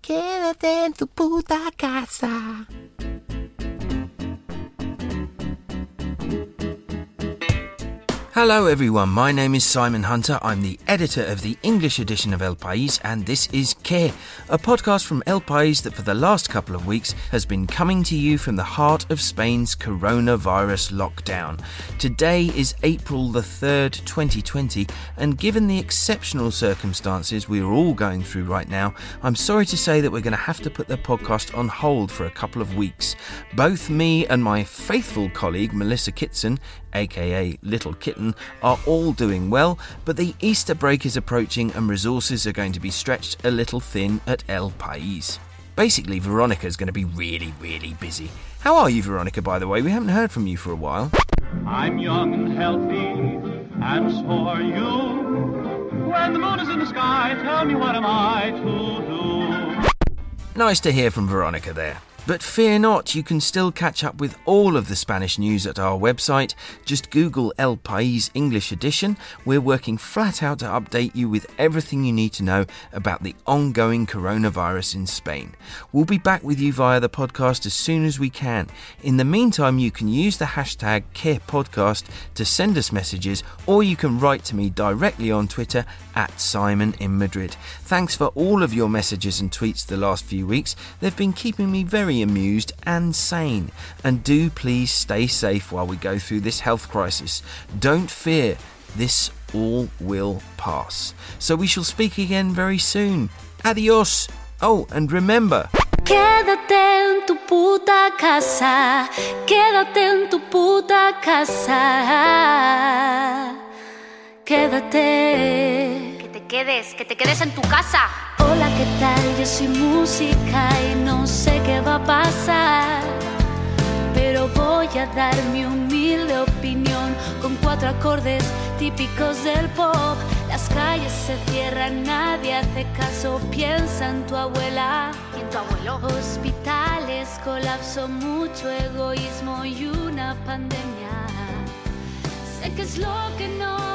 Quédate en tu puta casa. Hello, everyone. My name is Simon Hunter. I'm the editor of the English edition of El País, and this is Que, a podcast from El País that for the last couple of weeks has been coming to you from the heart of Spain's coronavirus lockdown. Today is April the 3rd, 2020, and given the exceptional circumstances we are all going through right now, I'm sorry to say that we're going to have to put the podcast on hold for a couple of weeks. Both me and my faithful colleague Melissa Kitson aka Little Kitten, are all doing well, but the Easter break is approaching and resources are going to be stretched a little thin at El País. Basically, Veronica is going to be really, really busy. How are you, Veronica, by the way? We haven't heard from you for a while. I'm young and healthy, and so are you. When the moon is in the sky, tell me what am I to do? Nice to hear from Veronica there. But fear not, you can still catch up with all of the Spanish news at our website. Just Google El País English Edition. We're working flat out to update you with everything you need to know about the ongoing coronavirus in Spain. We'll be back with you via the podcast as soon as we can. In the meantime, you can use the hashtag QuePodcast to send us messages, or you can write to me directly on Twitter at Simon in Madrid. Thanks for all of your messages and tweets the last few weeks. They've been keeping me very very amused and sane. And do please stay safe while we go through this health crisis. Don't fear, this all will pass. So we shall speak again very soon. Adios. Oh, and remember. Quédate en tu puta casa, quédate en tu puta casa, quédate. Que te quedes, que te quedes en tu casa. Hola, ¿qué tal? Yo soy música y no sé qué dar mi humilde opinión con cuatro acordes típicos del pop. Las calles se cierran, nadie hace caso, piensa en tu abuela. ¿Y en tu abuelo? Hospitales, colapso, mucho egoísmo y una pandemia. Sé que es lo que no